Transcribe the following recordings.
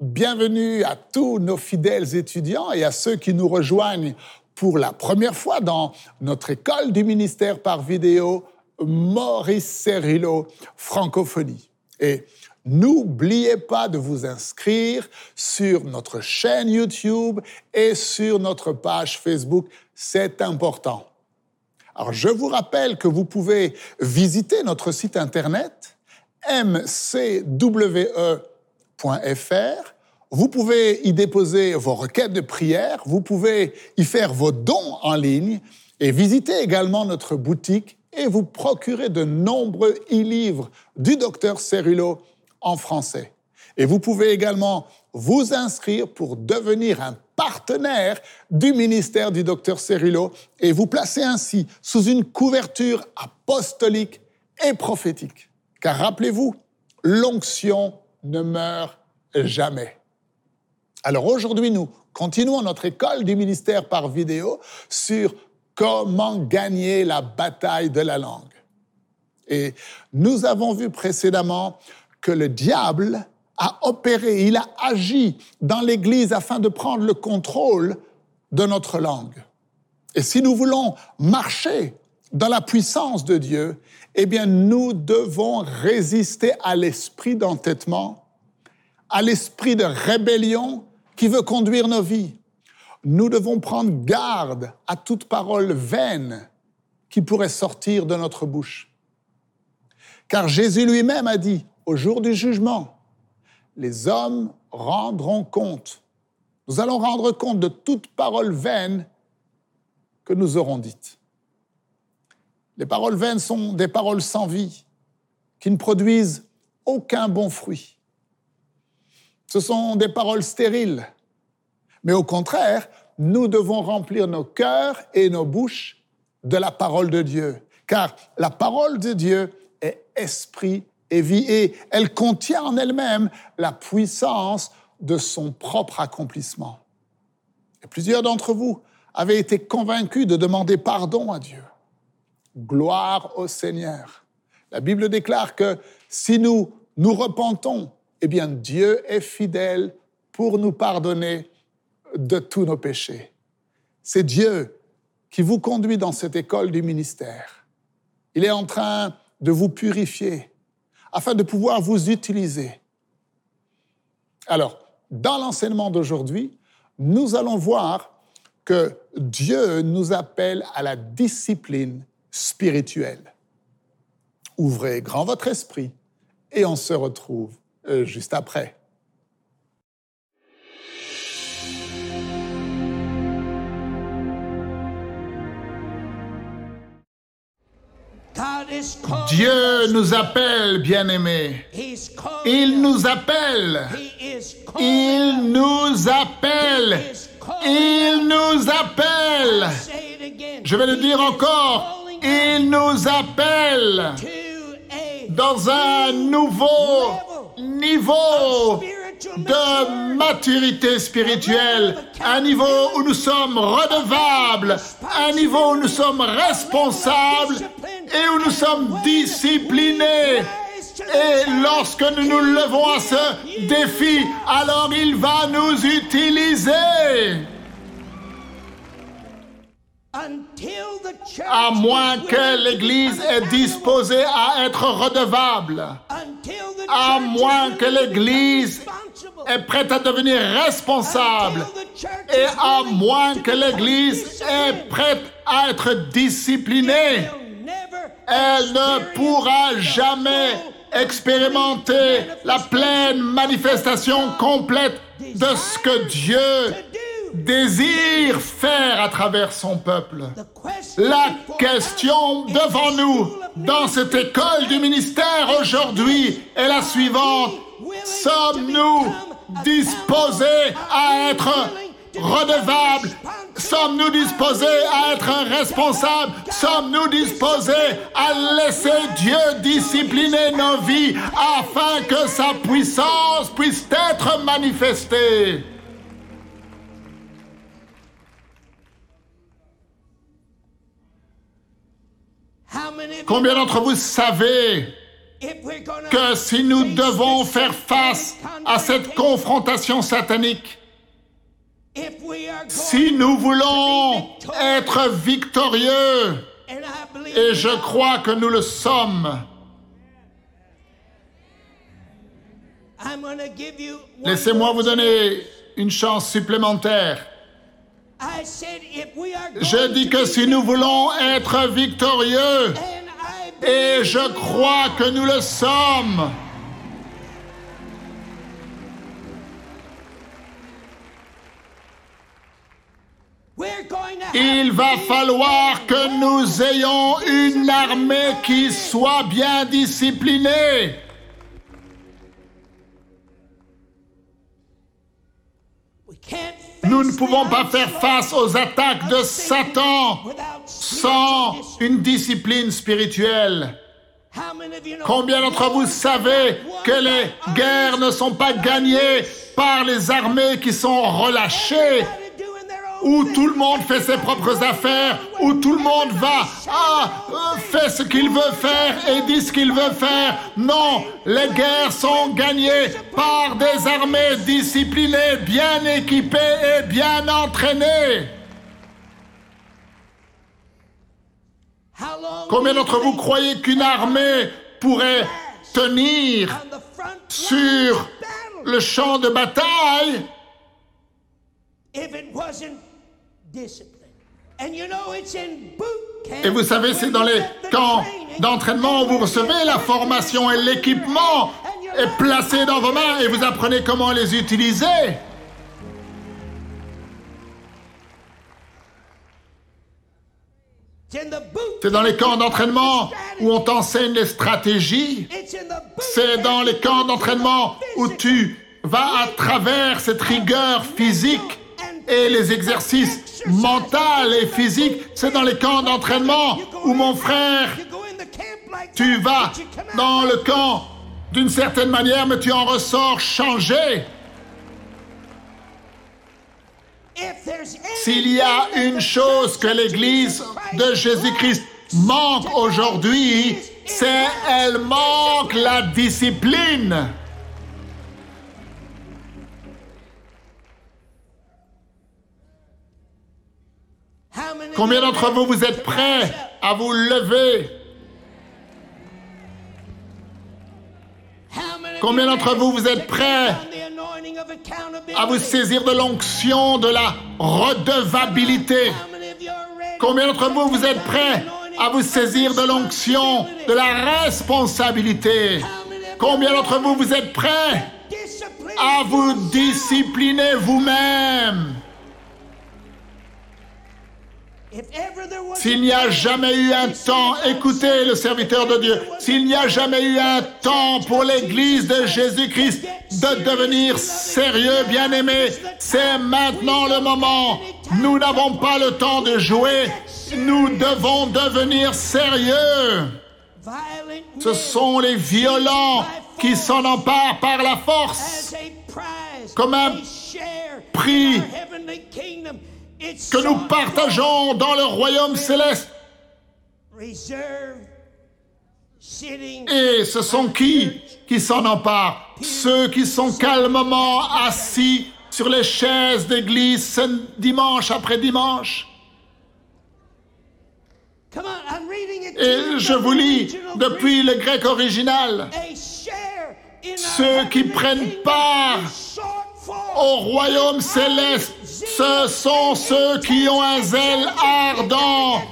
Bienvenue à tous nos fidèles étudiants et à ceux qui nous rejoignent pour la première fois dans notre école du ministère par vidéo Maurice Cerrillo Francophonie. Et n'oubliez pas de vous inscrire sur notre chaîne YouTube et sur notre page Facebook, c'est important. Alors je vous rappelle que vous pouvez visiter notre site internet mcwe vous pouvez y déposer vos requêtes de prière, vous pouvez y faire vos dons en ligne et visiter également notre boutique et vous procurer de nombreux e-livres du docteur Cerullo en français. Et vous pouvez également vous inscrire pour devenir un partenaire du ministère du docteur Cerullo et vous placer ainsi sous une couverture apostolique et prophétique. Car rappelez-vous, l'onction ne meurt jamais. Alors aujourd'hui, nous continuons notre école du ministère par vidéo sur comment gagner la bataille de la langue. Et nous avons vu précédemment que le diable a opéré, il a agi dans l'Église afin de prendre le contrôle de notre langue. Et si nous voulons marcher dans la puissance de Dieu, eh bien, nous devons résister à l'esprit d'entêtement, à l'esprit de rébellion qui veut conduire nos vies. Nous devons prendre garde à toute parole vaine qui pourrait sortir de notre bouche. Car Jésus lui-même a dit, au jour du jugement, les hommes rendront compte. Nous allons rendre compte de toute parole vaine que nous aurons dite. Les paroles vaines sont des paroles sans vie, qui ne produisent aucun bon fruit. Ce sont des paroles stériles. Mais au contraire, nous devons remplir nos cœurs et nos bouches de la parole de Dieu. Car la parole de Dieu est esprit et vie et elle contient en elle-même la puissance de son propre accomplissement. Plusieurs d'entre vous avaient été convaincus de demander pardon à Dieu. Gloire au Seigneur. La Bible déclare que si nous nous repentons, eh bien Dieu est fidèle pour nous pardonner de tous nos péchés. C'est Dieu qui vous conduit dans cette école du ministère. Il est en train de vous purifier afin de pouvoir vous utiliser. Alors, dans l'enseignement d'aujourd'hui, nous allons voir que Dieu nous appelle à la discipline spirituelle. Ouvrez grand votre esprit et on se retrouve euh, juste après. Dieu nous appelle, bien-aimés. Il nous appelle. Il nous appelle. Il nous appelle. Je vais le dire encore. Il nous appelle dans un nouveau niveau de maturité spirituelle, un niveau où nous sommes redevables, un niveau où nous sommes responsables et où nous sommes disciplinés. Et lorsque nous nous levons à ce défi, alors il va nous utiliser. À moins que l'Église est disposée à être redevable, à moins que l'Église est prête à devenir responsable, et à moins que l'Église est prête à être disciplinée, elle ne pourra jamais expérimenter la pleine manifestation complète de ce que Dieu désire faire à travers son peuple. La question devant nous dans cette école du ministère aujourd'hui est la suivante. Sommes-nous disposés à être redevables? Sommes-nous disposés à être responsables? Sommes-nous disposés à laisser Dieu discipliner nos vies afin que sa puissance puisse être manifestée? Combien d'entre vous savez que si nous devons faire face à cette confrontation satanique, si nous voulons être victorieux, et je crois que nous le sommes, laissez-moi vous donner une chance supplémentaire. Je dis que si nous voulons être victorieux, et je crois que nous le sommes, il va falloir que nous ayons une armée qui soit bien disciplinée. Nous ne pouvons pas faire face aux attaques de Satan sans une discipline spirituelle. Combien d'entre vous savez que les guerres ne sont pas gagnées par les armées qui sont relâchées où tout le monde fait ses propres affaires, où tout le monde va, ah, euh, fait ce qu'il veut faire et dit ce qu'il veut faire. Non, les guerres sont gagnées par des armées disciplinées, bien équipées et bien entraînées. Combien d'entre vous croyez qu'une armée pourrait tenir sur le champ de bataille? Et vous savez, c'est dans les camps d'entraînement où vous recevez la formation et l'équipement est placé dans vos mains et vous apprenez comment les utiliser. C'est dans les camps d'entraînement où on t'enseigne les stratégies. C'est dans les camps d'entraînement où tu vas à travers cette rigueur physique et les exercices mentaux et physiques, c'est dans les camps d'entraînement où mon frère, tu vas dans le camp d'une certaine manière, mais tu en ressors changé. S'il y a une chose que l'Église de Jésus-Christ manque aujourd'hui, c'est elle manque la discipline. Combien d'entre vous, vous êtes prêts à vous lever? Combien d'entre vous, vous êtes prêts à vous saisir de l'onction de la redevabilité? Combien d'entre vous, vous êtes prêts à vous saisir de l'onction de la responsabilité? Combien d'entre vous, vous êtes prêts à vous discipliner vous-même? S'il n'y a jamais eu un temps, écoutez le serviteur de Dieu, s'il n'y a jamais eu un temps pour l'Église de Jésus-Christ de devenir sérieux, bien-aimé, c'est maintenant le moment. Nous n'avons pas le temps de jouer, nous devons devenir sérieux. Ce sont les violents qui s'en emparent par la force, comme un prix que nous partageons dans le royaume céleste. Et ce sont qui qui s'en emparent? Ceux qui sont calmement assis sur les chaises d'église dimanche après dimanche. Et je vous lis depuis le grec original. Ceux qui prennent part au royaume céleste ce sont ceux qui ont un zèle ardent.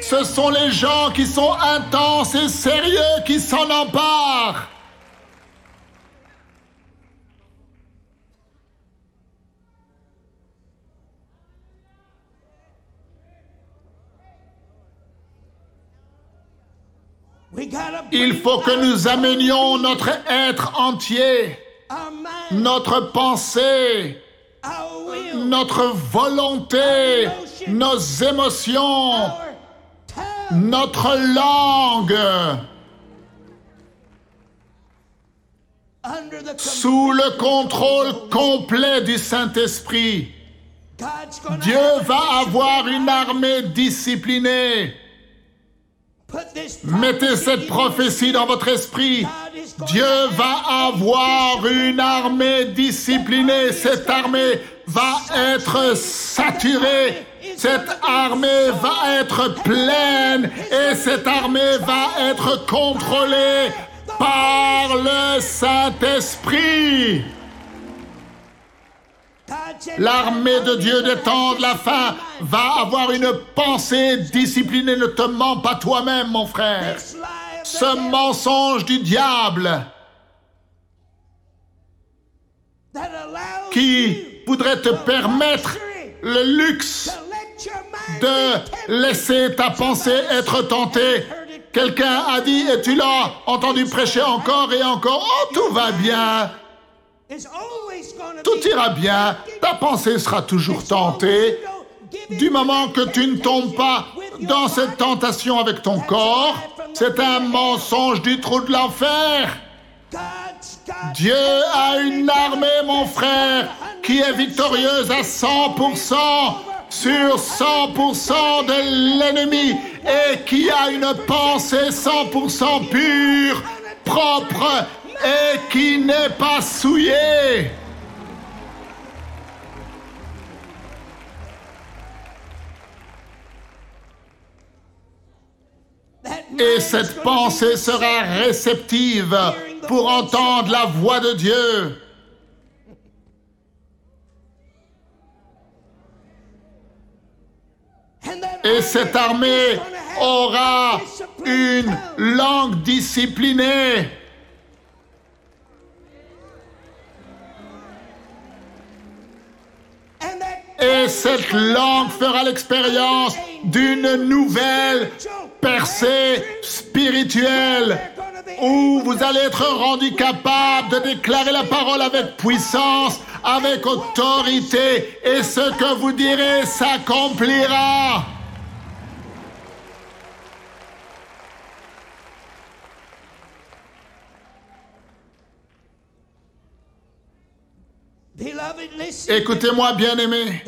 Ce sont les gens qui sont intenses et sérieux qui s'en emparent. Il faut que nous amenions notre être entier, notre pensée, notre volonté, nos émotions, notre langue, sous le contrôle complet du Saint-Esprit. Dieu va avoir une armée disciplinée. Mettez cette prophétie dans votre esprit. Dieu va avoir une armée disciplinée. Cette armée va être saturée. Cette armée va être pleine et cette armée va être contrôlée par le Saint-Esprit. L'armée de Dieu des temps de la fin va avoir une pensée disciplinée. Ne te mens pas toi-même, mon frère. Ce mensonge du diable qui voudrait te permettre le luxe de laisser ta pensée être tentée. Quelqu'un a dit, et tu l'as entendu prêcher encore et encore, oh tout va bien. Tout ira bien, ta pensée sera toujours tentée. Du moment que tu ne tombes pas dans cette tentation avec ton corps, c'est un mensonge du trou de l'enfer. Dieu a une armée, mon frère, qui est victorieuse à 100% sur 100% de l'ennemi et qui a une pensée 100% pure, propre et qui n'est pas souillée. Et cette pensée sera réceptive pour entendre la voix de Dieu. Et cette armée aura une langue disciplinée. Et cette langue fera l'expérience d'une nouvelle percée spirituelle où vous allez être rendu capable de déclarer la parole avec puissance, avec autorité, et ce que vous direz s'accomplira. Écoutez-moi, bien-aimés.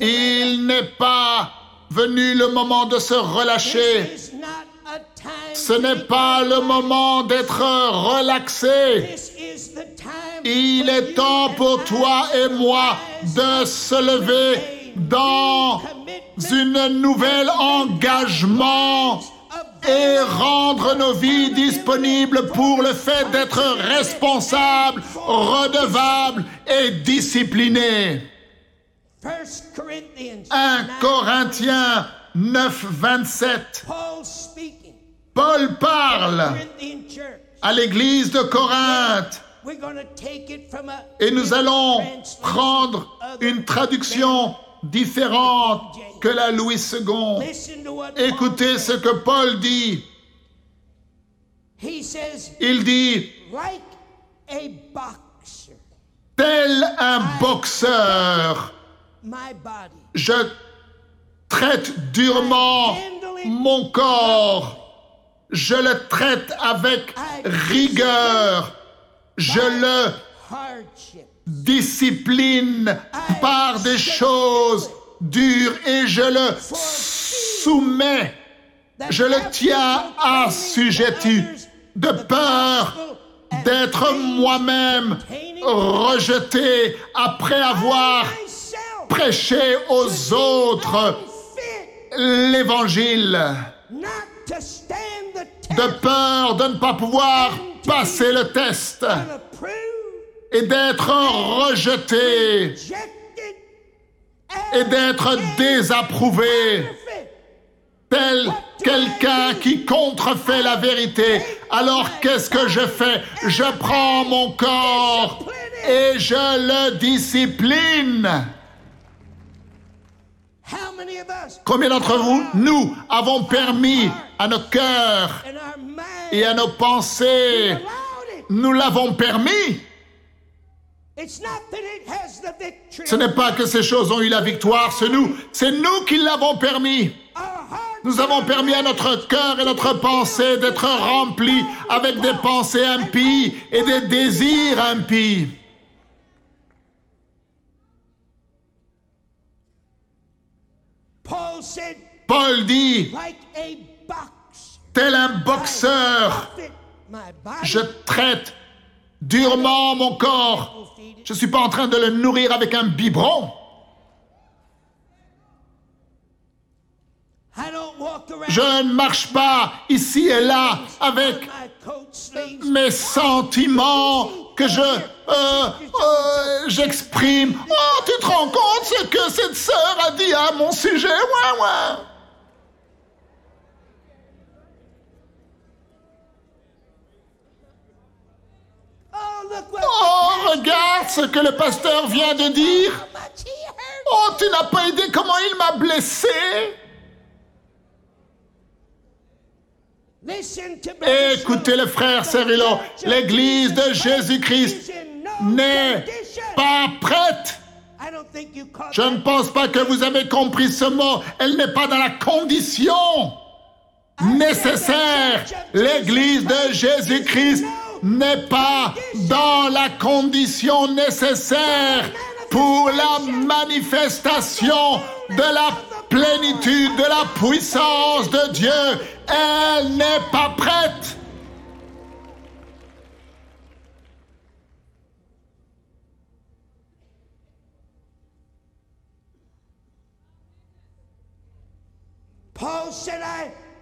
Il n'est pas venu le moment de se relâcher. Ce n'est pas le moment d'être relaxé. Il est temps pour toi et moi de se lever dans une nouvelle engagement et rendre nos vies disponibles pour le fait d'être responsables, redevables et disciplinés. 1 Corinthiens 9, 27. Paul parle à l'église de Corinthe. Et nous allons prendre une traduction différente que la Louis II. Écoutez ce que Paul dit. Il dit, tel un boxeur, je traite durement mon corps, je le traite avec rigueur, je le discipline par des choses dures et je le soumets, je le tiens assujetti de peur d'être moi-même rejeté après avoir prêché aux autres l'évangile, de peur de ne pas pouvoir passer le test et d'être rejeté. Et d'être désapprouvé, tel quelqu'un qui contrefait la vérité. Alors qu'est-ce que je fais? Je prends mon corps et je le discipline. Combien d'entre vous, nous, avons permis à nos cœurs et à nos pensées, nous l'avons permis ce n'est pas que ces choses ont eu la victoire, c'est nous. C'est nous qui l'avons permis. Nous avons permis à notre cœur et notre pensée d'être remplis avec des pensées impies et des désirs impies. Paul dit, tel un boxeur, je traite durement mon corps. Je ne suis pas en train de le nourrir avec un biberon. Je ne marche pas ici et là avec mes sentiments que je euh, euh, j'exprime. Oh, tu te rends compte ce que cette sœur a dit à mon sujet? Ouais, ouais. Oh, look what Oh, regarde ce que le pasteur vient de dire. Oh, tu n'as pas idée comment il m'a blessé. Écoutez le Schultz. frère The Cérillo, church of l'église de Jésus-Christ n'est pas prête. Je ne pense pas que vous avez compris ce mot. Elle n'est pas dans la condition nécessaire. L'église de Jésus-Christ n'est pas dans la condition nécessaire pour la manifestation de la plénitude, de la puissance de Dieu. Elle n'est pas prête.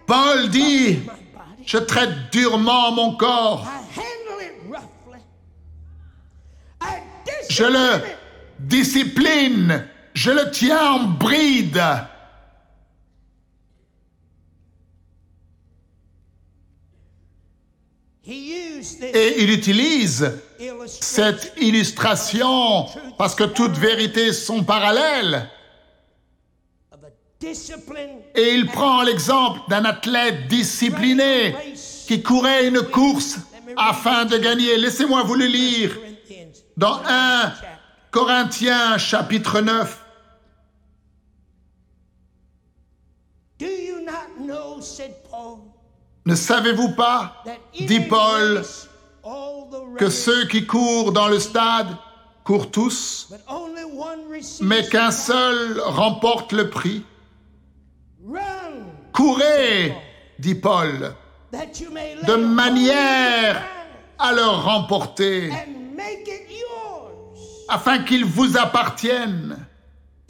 Paul dit, je traite durement mon corps. Je le discipline, je le tiens en bride. Et il utilise cette illustration parce que toutes vérités sont parallèles. Et il prend l'exemple d'un athlète discipliné qui courait une course afin de gagner. Laissez-moi vous le lire. Dans 1 Corinthiens chapitre 9. Do you not know, said Paul, Ne savez-vous pas, dit Paul, que ceux qui courent dans le stade courent tous, mais qu'un seul remporte le prix? Courez, dit Paul, de manière à le remporter, afin qu'ils vous appartiennent.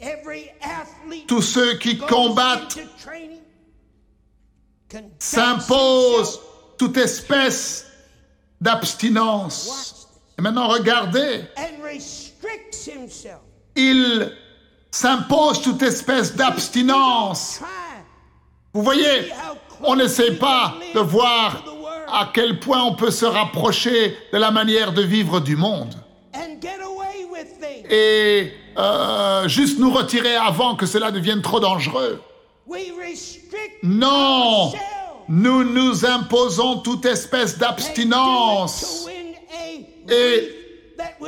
Every athlete Tous ceux qui combattent s'imposent toute espèce d'abstinence. Et maintenant, regardez, il s'impose toute espèce d'abstinence. Vous voyez, on n'essaie pas de voir à quel point on peut se rapprocher de la manière de vivre du monde et euh, juste nous retirer avant que cela devienne trop dangereux. Non, nous nous imposons toute espèce d'abstinence. Et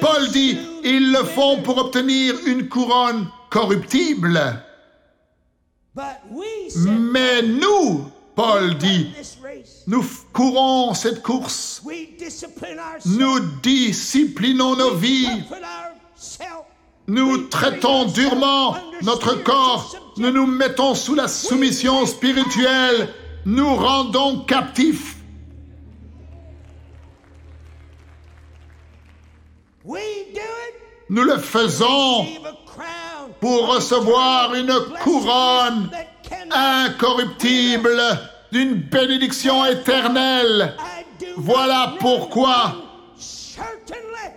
Paul dit, ils le font pour obtenir une couronne corruptible. Mais nous, Paul dit, nous courons cette course. Nous disciplinons nos vies. Nous traitons durement notre corps. Nous nous mettons sous la soumission spirituelle. Nous rendons captifs. Nous le faisons pour recevoir une couronne incorruptible d'une bénédiction éternelle. Voilà pourquoi.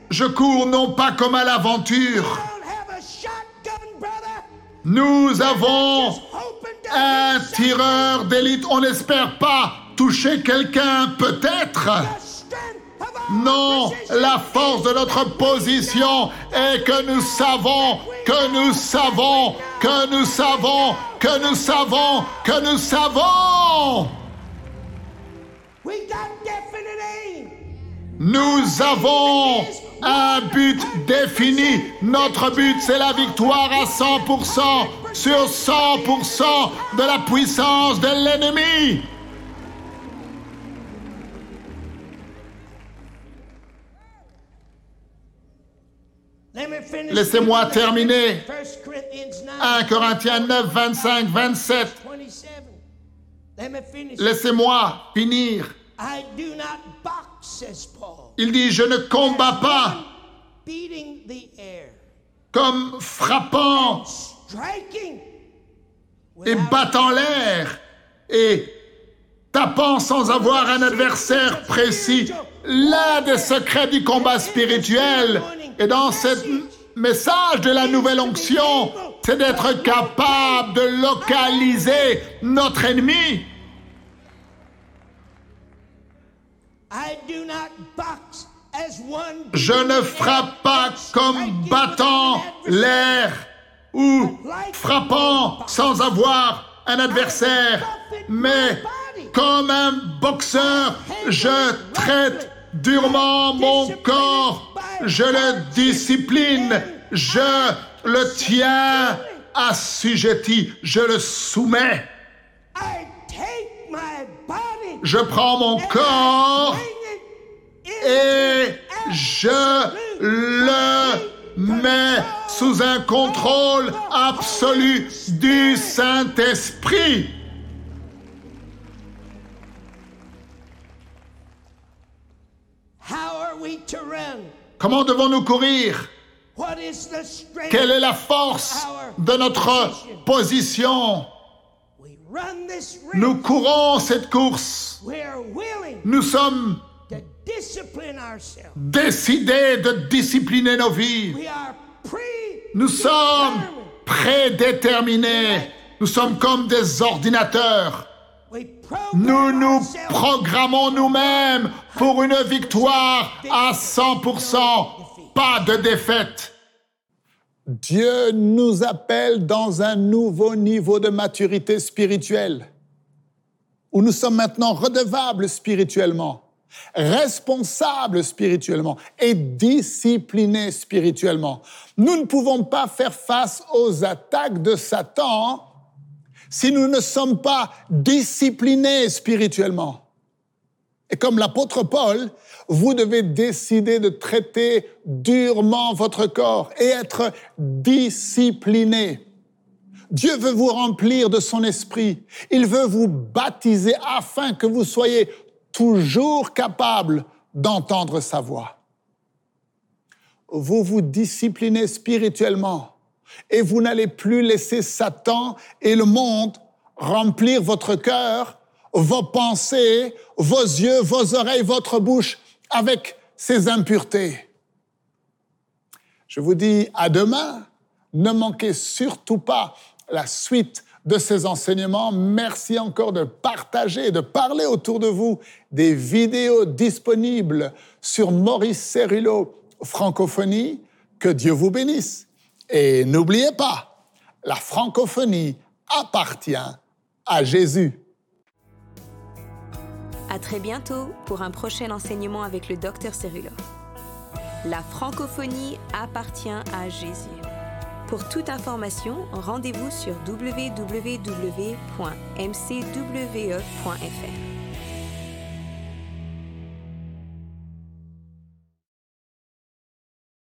Je cours non pas comme à l'aventure. Nous avons un tireur d'élite. On n'espère pas toucher quelqu'un, peut-être. Non, la force de notre position est que nous savons, que nous savons, que nous savons, que nous savons, que nous savons. Got definite aim. Nous avons un but défini. Notre but, c'est la victoire à 100% sur 100% de la puissance de l'ennemi. Laissez-moi terminer. 1 Corinthians 9, 1 Corinthiens 9, 25, 27. 27. Let me finish. Laissez-moi finir. Il dit, je ne combats pas comme frappant et battant l'air et tapant sans avoir un adversaire précis. L'un des secrets du combat spirituel. et dans ce message de la nouvelle onction, c'est d'être capable de localiser notre ennemi. Je ne frappe pas comme battant l'air ou frappant sans avoir un adversaire, mais comme un boxeur, je traite durement mon corps, je le discipline, je le tiens assujetti, je le soumets. Je prends mon corps et je le mets sous un contrôle absolu du Saint-Esprit. Comment devons-nous courir? Quelle est la force de notre position? Nous courons cette course. Nous sommes décidés de discipliner nos vies. Nous sommes prédéterminés. Nous sommes comme des ordinateurs. Nous nous programmons nous-mêmes pour une victoire à 100%, pas de défaite. Dieu nous appelle dans un nouveau niveau de maturité spirituelle, où nous sommes maintenant redevables spirituellement, responsables spirituellement et disciplinés spirituellement. Nous ne pouvons pas faire face aux attaques de Satan si nous ne sommes pas disciplinés spirituellement. Et comme l'apôtre Paul, vous devez décider de traiter durement votre corps et être discipliné. Dieu veut vous remplir de son esprit. Il veut vous baptiser afin que vous soyez toujours capable d'entendre sa voix. Vous vous disciplinez spirituellement et vous n'allez plus laisser Satan et le monde remplir votre cœur, vos pensées, vos yeux, vos oreilles, votre bouche avec ces impuretés. Je vous dis à demain. Ne manquez surtout pas la suite de ces enseignements. Merci encore de partager, de parler autour de vous des vidéos disponibles sur Maurice Cerullo Francophonie. Que Dieu vous bénisse. Et n'oubliez pas, la francophonie appartient à Jésus. À très bientôt pour un prochain enseignement avec le Dr Cerullo. La francophonie appartient à Jésus. Pour toute information, rendez-vous sur www.mcwe.fr.